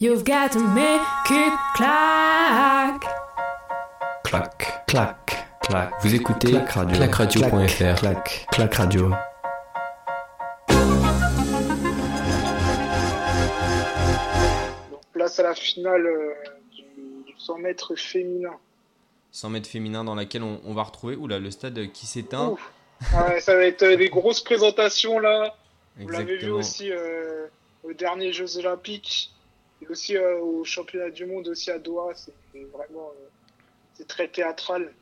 You've got to make it clack. Clac, clac, clac. Vous écoutez Clac radio. clacradio.fr. Clac, clac radio. Donc, place à la finale euh, du, du 100 mètres féminin. 100 mètres féminin dans laquelle on, on va retrouver oula, le stade qui s'éteint. Ouais, ça va être euh, des grosses présentations là. Vous l'avez vu aussi euh, aux derniers Jeux Olympiques et aussi euh, au championnat du monde aussi à Doha. C'est vraiment euh, c'est très théâtral.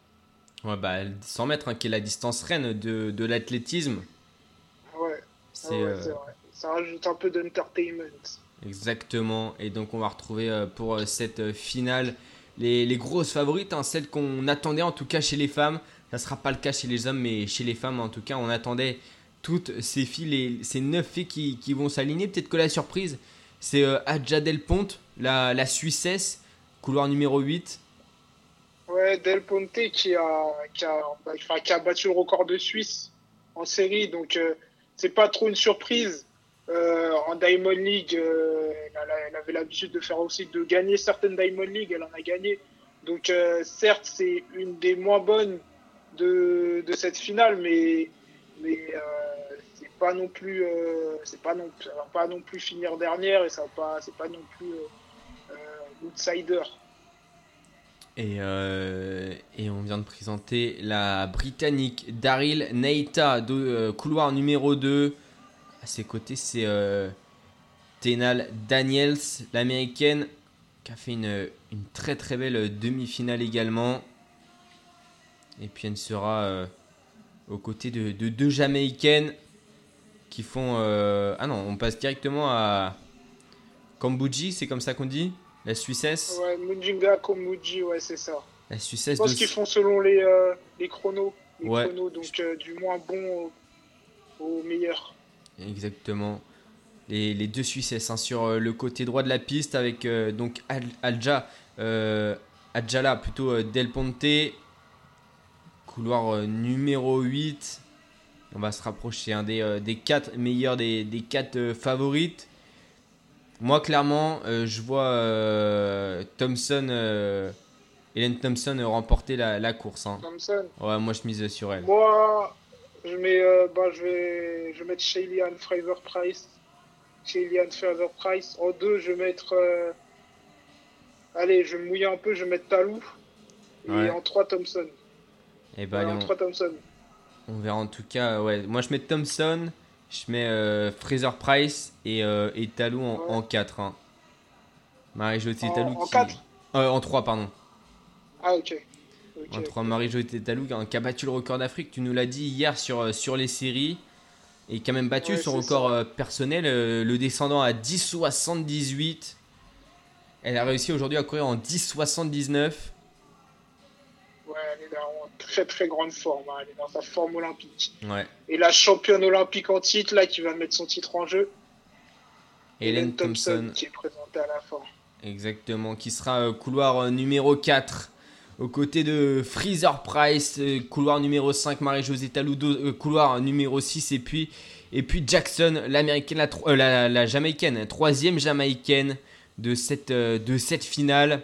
Ouais, bah, 100 mètres, hein, qui est la distance reine de, de l'athlétisme. Ouais, C'est ouais, ouais, euh, vrai. Ça rajoute un peu d'entertainment. exactement. Et donc, on va retrouver pour cette finale les, les grosses favorites, hein, celles qu'on attendait en tout cas chez les femmes. Ça sera pas le cas chez les hommes, mais chez les femmes, en tout cas, on attendait toutes ces filles, les- ces neuf filles qui, qui vont s'aligner. Peut-être que la surprise, c'est euh, Adja Del Ponte, la, la Suissesse, couloir numéro 8. Ouais, Del Ponte qui a, qui a, qui a battu le record de Suisse en série, donc euh, c'est pas trop une surprise. Euh, en Diamond League, euh, elle, elle avait l'habitude de faire aussi de gagner certaines Diamond League, elle en a gagné. Donc euh, certes, c'est une des moins bonnes de, de cette finale, mais mais pas non plus, euh, c'est pas non, ça va pas non plus finir dernière et ça va pas, c'est pas non plus euh, euh, outsider. Et, et on vient de présenter la Britannique Daryl Neita, de, couloir numéro 2. À ses côtés, c'est Tenal Daniels, l'américaine, qui a fait une, une très très belle demi-finale également. Et puis elle sera aux côtés de deux Jamaïcaines qui font... euh, ah non, on passe directement à Kambuji, c'est comme ça qu'on dit La Suissesse Ouais, Mujinga Komuji, ouais, c'est ça. La Je Suissesse pense de- qu'ils font selon les, euh, les chronos. Les Ouais. chronos, donc euh, du moins bon au, au meilleur. Exactement. Les, les deux Suissesses hein, sur le côté droit de la piste avec donc Al- Alja, Adjala plutôt Del Ponte, couloir numéro 8. On va se rapprocher hein, des, euh, des quatre meilleurs, des, des quatre euh, favorites. Moi, clairement, euh, je vois Thompson, Hélène Thompson remporter la, la course. hein. Thompson. Ouais, moi, je mise sur elle. Moi, je mets, euh, bah, je vais, je vais mettre Shaylian Fraser Price. Shaylian Fraser Price. En deux, je vais mettre. euh, Allez, je vais me mouiller un peu, je vais mettre Talou. Et Ouais. en trois, Thompson. Et bah, Ouais, allez, en on- trois, Thompson. On verra en tout cas. Ouais. Moi, je mets Thompson, je mets euh, Fraser Price et, euh, et Talou en, Ouais. en 4. Hein. Marie-Josée En- Talou en qui. Euh, en 3, pardon. Ah, ok. En 3, Marie-Josée Talou qui a- qui a battu le record d'Afrique. Tu nous l'as dit hier sur, sur les séries. Et qui a même battu Ouais, son record ça. personnel, le descendant à 10,78. Elle a réussi aujourd'hui à courir en 10,79. Ouais, elle est dans en très très grande forme. hein. Elle est dans sa forme olympique. Ouais. Et la championne olympique en titre, là, qui va mettre son titre en jeu, Hélène Thompson. qui est présentée à la fin. Exactement, qui sera euh, couloir euh, numéro 4 aux côtés de Freezer Price, euh, couloir numéro 5 Marie-Josée Taludo, euh, couloir numéro 6 et puis, et puis Jackson, l'américaine, la, euh, la, la jamaïcaine, troisième jamaïcaine de cette, de cette finale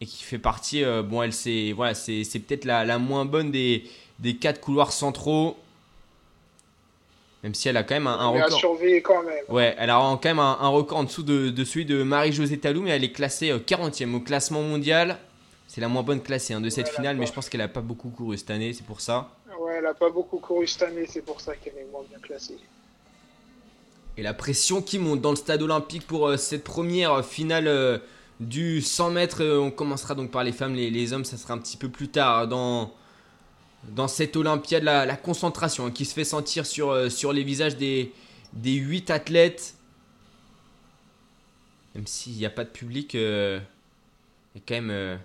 et qui fait partie, euh, bon elle c'est voilà, c'est peut-être la, la moins bonne des, des quatre couloirs centraux, même si elle a quand même un, un Mais à record. surveiller quand même. Ouais, elle a quand même un, un record en dessous de, de celui de Marie-Josée Talou, mais elle est classée euh, 40e au classement mondial. C'est la moins bonne classée hein, de cette Ouais, finale, mais je pense qu'elle a pas beaucoup couru cette année, c'est pour ça. Ouais, elle a pas beaucoup couru cette année, c'est pour ça qu'elle est moins bien classée. Et la pression qui monte dans le stade olympique pour euh, cette première finale euh, du 100 mètres. Euh, on commencera donc par les femmes, les, hommes, ça sera un petit peu plus tard hein, dans, cette Olympiade. La, concentration hein, qui se fait sentir sur, euh, les visages des, des 8 athlètes. Même s'il n'y a pas de public, euh, y a quand même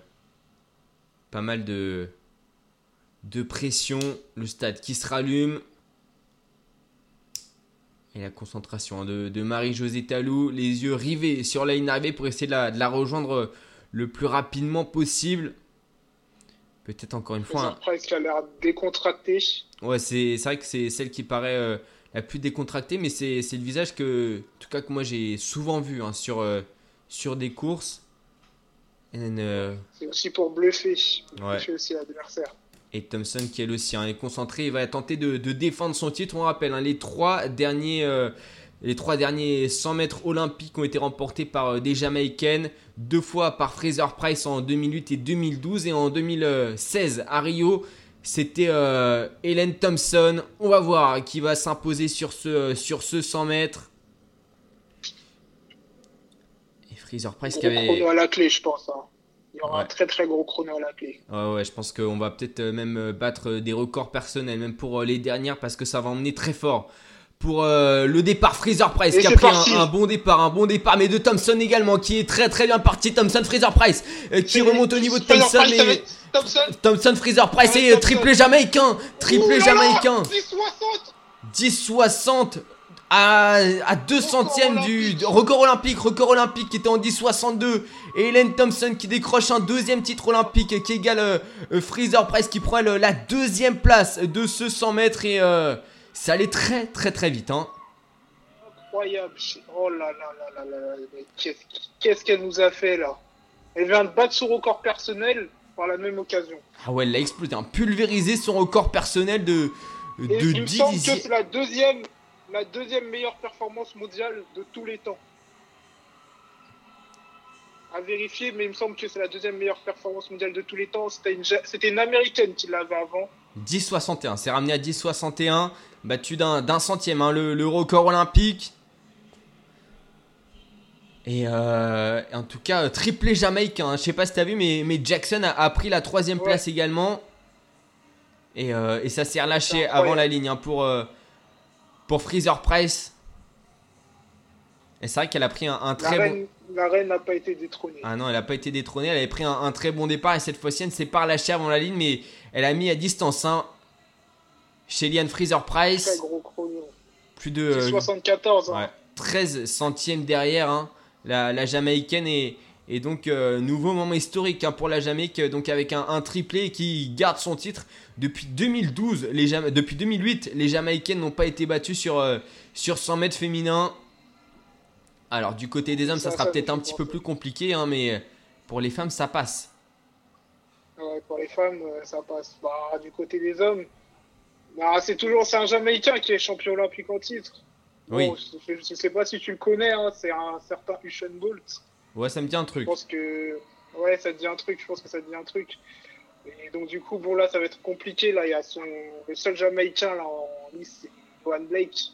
pas mal de pression. Le stade qui se rallume. Et la concentration hein, de, de Marie-Josée Talou, les yeux rivés sur la ligne d'arrivée pour essayer de la, de la rejoindre le plus rapidement possible. Peut-être encore une fois. Price qui a l'air décontracté. un- Ouais, c'est vrai que c'est celle qui paraît euh, elle est plus décontractée, mais c'est le visage que, en tout cas, que moi j'ai souvent vu hein, sur, euh, sur des courses. Euh, C'est aussi pour bluffer. Ouais. Bluffer aussi l'adversaire. Et Thompson qui elle aussi hein, est concentré, il va tenter de, de défendre son titre. On rappelle, hein, les trois derniers. euh, les trois derniers 100 mètres olympiques ont été remportés par euh, des Jamaïcaines, deux fois par Fraser Price en 2008 et 2012, et en 2016 à Rio, c'était euh, Helen Thompson. On va voir qui va s'imposer sur ce, sur ce 100 mètres. Et Fraser Price qui avait. à la clé, je pense. hein. Il y aura Ouais. un très très gros chrono à la clé. Ouais, ouais, je pense qu'on va peut-être euh, même euh, battre euh, des records personnels, même pour les dernières, parce que ça va emmener très fort. Pour euh, le départ, Fraser Price Et qui a pris un, un bon départ, un bon départ, mais de Thompson également, qui est très très bien parti. Thompson, Fraser Price, euh, qui remonte au niveau de Thompson. Price et- Thompson. Thompson, Fraser Price et triplé jamaïcain, triplé jamaïcain. 10-60. 10-60 à, à 2 centièmes du record olympique, record olympique qui était en 10-62 et Helen Thompson qui décroche un deuxième titre olympique qui égale euh, euh, Fraser Price qui prend le- la deuxième place de ce 100 mètres et euh, ça allait très très très vite hein. Incroyable. Oh là là là là là Qu'est-ce qu'elle nous a fait là? Elle vient de battre son record personnel par la même occasion. Ah ouais elle l'a explosé, hein, pulvérisé son record personnel de, Et de il me 10 semble que c'est la deuxième, la deuxième meilleure performance mondiale de tous les temps. À vérifier, mais il me semble que c'est la deuxième meilleure performance mondiale de tous les temps. C'était une, Ja- c'était une américaine qui l'avait avant. 10,61. C'est ramené à 10,61. Battu d'un d'un centième, hein, le, le record olympique. Et euh, en tout cas, euh, triplé jamaïcain. hein. Je sais pas si t'as vu, mais, mais Jackson a, a pris la troisième Ouais. place également. Et, euh, et ça s'est relâché avant la ligne hein, pour, euh, pour Freezer Price. Et c'est vrai qu'elle a pris un, un La très bon. la reine n'a pas été détrônée. Ah non, elle n'a pas été détrônée. Elle avait pris un, un très bon départ. Et cette fois-ci, elle ne s'est pas relâchée avant la ligne. Mais elle a mis à distance hein, chez Liane Freezer Très Price. gros chrono. Plus de euh, 74. hein. ouais, 13 centièmes derrière hein, la, la Jamaïcaine. Et, et donc, euh, nouveau moment historique hein, pour la Jamaïque. euh, Donc, avec un, un triplé qui garde son titre. Depuis 2012, les Jama- depuis 2008, les Jamaïcaines n'ont pas été battues sur, euh, sur 100 mètres féminins. Alors, du côté des hommes, ça, Ça, sera peut-être un petit peu plus compliqué. hein, mais pour les femmes, ça passe. Ouais, pour les femmes, ça passe. Bah, du côté des hommes, bah, c'est toujours un Jamaïcain qui est champion olympique en titre. Oui. Je, je sais pas si tu le connais, hein, c'est un certain Usain Bolt. Ouais, ça me dit un Je truc. pense que ouais, ça te dit un truc. Je pense que ça te dit un truc. Et donc du coup, bon là, ça va être compliqué. Là, il y a son le seul Jamaïcain là en lice, c'est Johan Blake.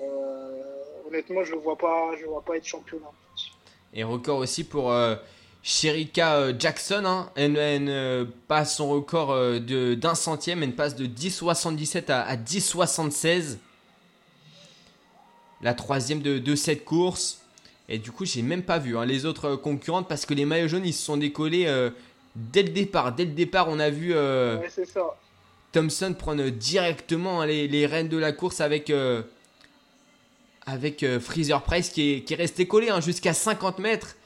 Euh, honnêtement, je le vois pas, je le vois pas être champion olympique. Et record aussi pour euh, Sherika euh, Jackson. hein. Elle, elle, passe son record euh, de- d'un centième. Elle passe de 10,77 à, à 10,76. La troisième de, de cette course. Et du coup, j'ai même pas vu hein, les autres euh, concurrentes parce que les maillots jaunes ils se sont décollés euh, dès le départ. Dès le départ, on a vu euh, Ouais, c'est ça. Thompson prendre directement hein, les, les rênes de la course avec, euh, avec Freezer Price qui est, qui est resté collé hein, jusqu'à 50 mètres.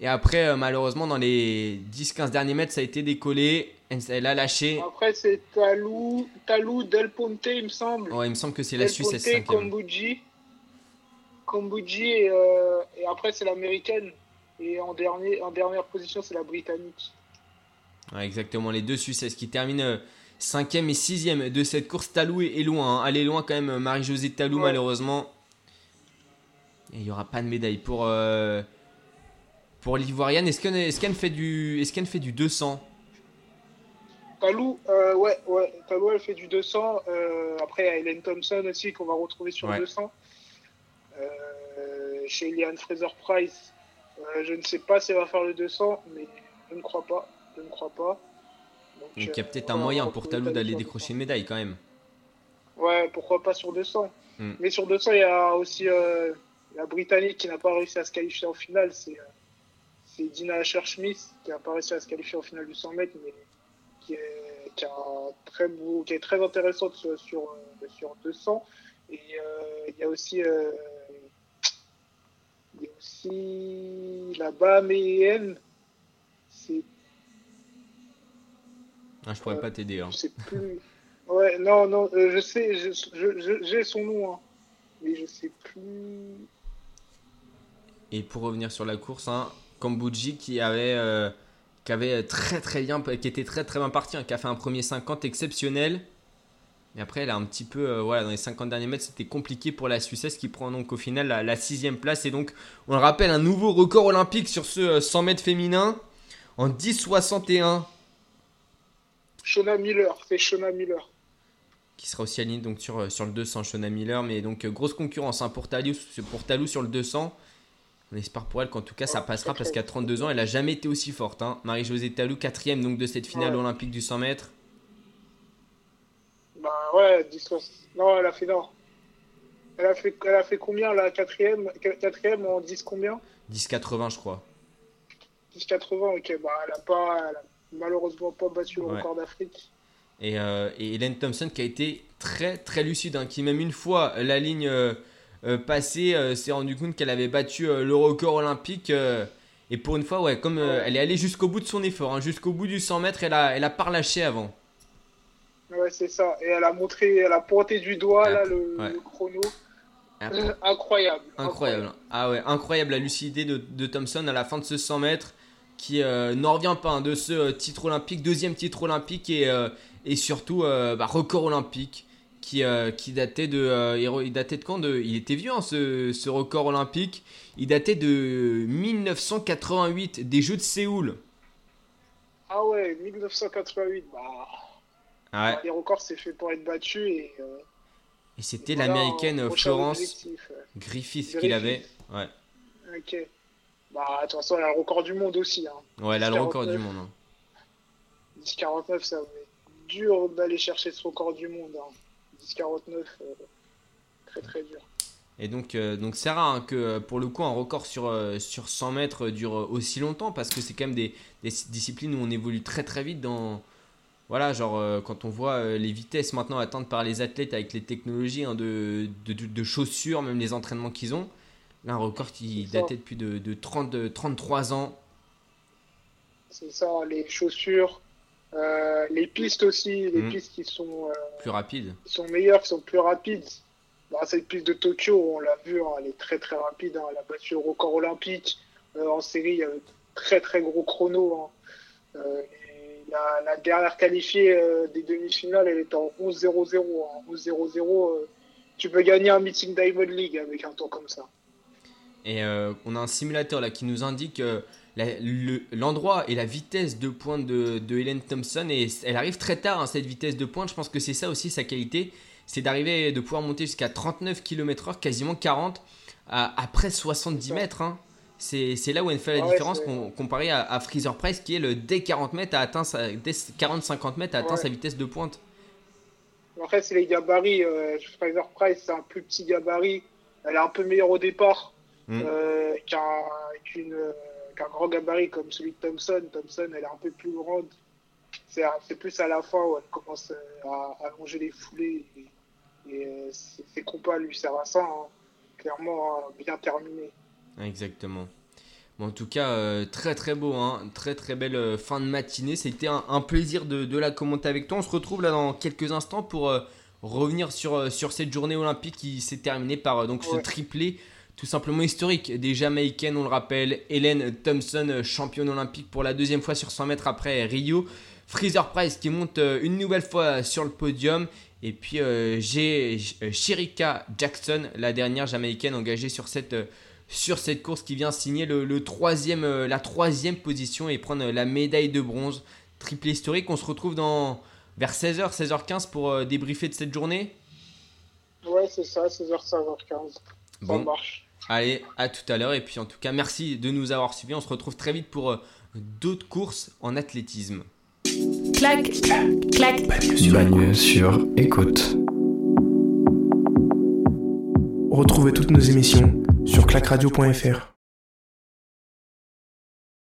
Et après, malheureusement, dans les 10-15 derniers mètres, ça a été décollé. Elle, a lâché. Après, c'est Talou, Talou Del Ponte, il me semble. Ouais, il me semble que c'est la Del Suisse, Ponte, cinquième. Kombuji. Et, euh, et après c'est l'américaine. Et en, dernier, en dernière position, c'est la britannique. Ouais, exactement, les deux Suisses qui terminent euh, 5ème et 6ème de cette course? Talou est, loin. hein. Elle est loin quand même, Marie-Josée Talou, Ouais. malheureusement. Et il n'y aura pas de médaille pour, euh, pour l'Ivoirienne. Est-ce qu'elle est fait, du- est fait du 200 Talou, euh, ouais, ouais, Talou, elle fait du 200. Euh, après, il y a Hélène Thompson aussi qu'on va retrouver sur Ouais. 200. Euh, chez Eliane Fraser-Price, euh, je ne sais pas si elle va faire le 200, mais je ne crois pas. Je ne crois pas. Donc il y a euh, peut-être un moyen pour Talou d'aller décrocher 200. une médaille quand même. Ouais, pourquoi pas sur 200. Hmm. Mais sur 200, il y a aussi euh, la Britannique qui n'a pas réussi à se qualifier en finale. C'est euh, Dina Asher-Smith qui n'a pas réussi à se qualifier en finale du 100 mètres, mais qui est, qui a un très beau, qui est très intéressante sur, sur, sur 200. Et euh, il y a aussi, euh, aussi la Bahaméenne. C'est Ah, je pourrais Euh, pas t'aider. hein. je sais plus. Ouais, non, non, euh, je sais, je- je- je- j'ai son nom. hein. mais je sais plus. Et pour revenir sur la course, hein, Kambuji qui avait, euh, qui avait très très bien, qui était très très bien parti, hein, qui a fait un premier 50 exceptionnel. Et après, elle a un petit peu, euh, voilà, dans les 50 derniers mètres, c'était compliqué pour la Suissesse qui prend donc au final la, la sixième place. Et donc, on le rappelle, un nouveau record olympique sur ce euh, 100 mètres féminin en 10,61, Shona Miller, c'est Shona Miller. qui sera aussi aligné donc sur, euh, sur le 200, Shona Miller. Mais donc, euh, grosse concurrence hein, pour, Talou, pour Talou sur le 200. On espère pour elle qu'en tout cas ça passera parce qu'à 32 ans, elle a jamais été aussi forte. hein. Marie-Josée Talou, quatrième donc de cette finale Ouais. olympique du 100 mètres. Ouais, 10 soix- Non, elle a fait non. Elle a fait, elle a fait combien la quatrième, quatrième en 10 combien? 10,80 je crois. 10,80, ok. Bah elle a pas, elle a malheureusement pas battu le Ouais. record d'Afrique. Et, euh, et Hélène Thompson qui a été très très lucide, hein, qui même une fois la ligne euh, euh, passée s'est rendu compte qu'elle avait battu le record olympique. et pour une fois, ouais, comme elle est allée jusqu'au bout de son effort, hein, jusqu'au bout du 100 mètres, elle a, elle a pas relâché avant. Ouais, c'est ça. Et elle a montré, elle a pointé du doigt là le, ouais. le chrono. Incroyable. Incroyable. Ah ouais, incroyable la lucidité de, de Thompson à la fin de ce 100 mètres qui euh, n'en revient pas hein, de ce euh, titre olympique, deuxième titre olympique et, euh, et surtout bah, record olympique qui, qui datait de il- il datait de quand de, il était vieux hein, ce, ce record olympique il datait de 1988 des Jeux de Séoul Ah ouais, 1988. Bah, Ah ouais. les records c'est fait pour être battu et. euh, et c'était voilà, l'américaine euh, Florence. Griffith qui l'avait ouais Ok. Bah, de toute façon, elle a le record du monde aussi. Hein. ouais elle a le record 49. du monde hein. 10,49, ça va être dur d'aller chercher ce record du monde. Hein. 10,49, euh, très très dur. Et donc, euh, donc c'est rare hein, que pour le coup un record sur, euh, sur 100 mètres dure aussi longtemps parce que c'est quand même des, des disciplines où on évolue très très vite dans... Voilà, genre euh, quand on voit euh, les vitesses maintenant atteintes par les athlètes avec les technologies hein, de, de, de- de chaussures, même les entraînements qu'ils ont. Là, un record qui datait depuis de, de 30, de 33 ans. C'est ça, les chaussures, euh, les pistes aussi, les Mm. pistes qui sont, Plus rapide. qui sont meilleures, qui sont plus rapides. Bah, cette piste de Tokyo, on l'a vu, hein, elle est très très rapide. hein. Elle a battu le record olympique. En série, il y très très gros chrono. et la, la dernière qualifiée euh, des demi-finales, elle était en 11-0-0. hein. 11-0-0, euh, tu peux gagner un meeting Diamond League avec un temps comme ça. Et euh, on a un simulateur là qui nous indique euh, le- l'endroit et la vitesse de pointe de, de Hélène Thompson. Et elle arrive très tard, hein, cette vitesse de pointe. Je pense que c'est ça aussi sa qualité. C'est d'arriver, de pouvoir monter jusqu'à 39 km/h, quasiment 40, à, après 70 C'est ça. mètres. hein. C'est là où elle fait la Ah ouais, différence comparé à, à Freezer Price qui est le dès 40 mètres a atteint sa, dès 40-50 mètres a atteint Ouais. sa vitesse de pointe. Après, c'est les gabarits. Euh, Fraser Price, c'est un plus petit gabarit. Elle est un peu meilleure au départ Mm. euh, qu'un euh, grand gabarit comme celui de Thompson. Thompson, elle est un peu plus grande. C'est plus à la fin où elle commence euh, à allonger les foulées. Et, et, ses ses compas lui servent à ça. hein. Clairement, hein, bien terminé. Exactement. Bon, en tout cas, euh, très très beau, hein. très très belle euh, fin de matinée. C'était un, un plaisir de, de la commenter avec toi. On se retrouve là dans quelques instants pour euh, revenir sur, sur cette journée olympique qui s'est terminée par donc ce triplé tout simplement historique des Jamaïcaines, on le rappelle. Hélène Thompson, championne olympique pour la deuxième fois sur 100 mètres après Rio. Freezer Price qui monte une nouvelle fois sur le podium. Et puis j'ai Sherika Jackson, la dernière jamaïcaine engagée sur cette, sur cette course qui vient signer le, le troisième, euh, la troisième position et prendre la médaille de bronze. Triplé historique. On se retrouve dans, vers 16h, 16h15 pour euh, débriefer de cette journée. Ouais, c'est ça, 16h, 16h15. Ça Bon, marche. allez, à tout à l'heure. Et puis en tout cas, merci de nous avoir suivis. On se retrouve très vite pour euh, d'autres courses en athlétisme. clac, clac. Bagne sur écoute. Retrouvez toutes nos émissions sur clacradio.fr.